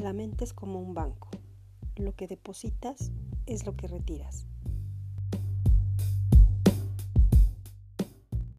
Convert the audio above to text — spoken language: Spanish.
La mente es como un banco. Lo que depositas es lo que retiras.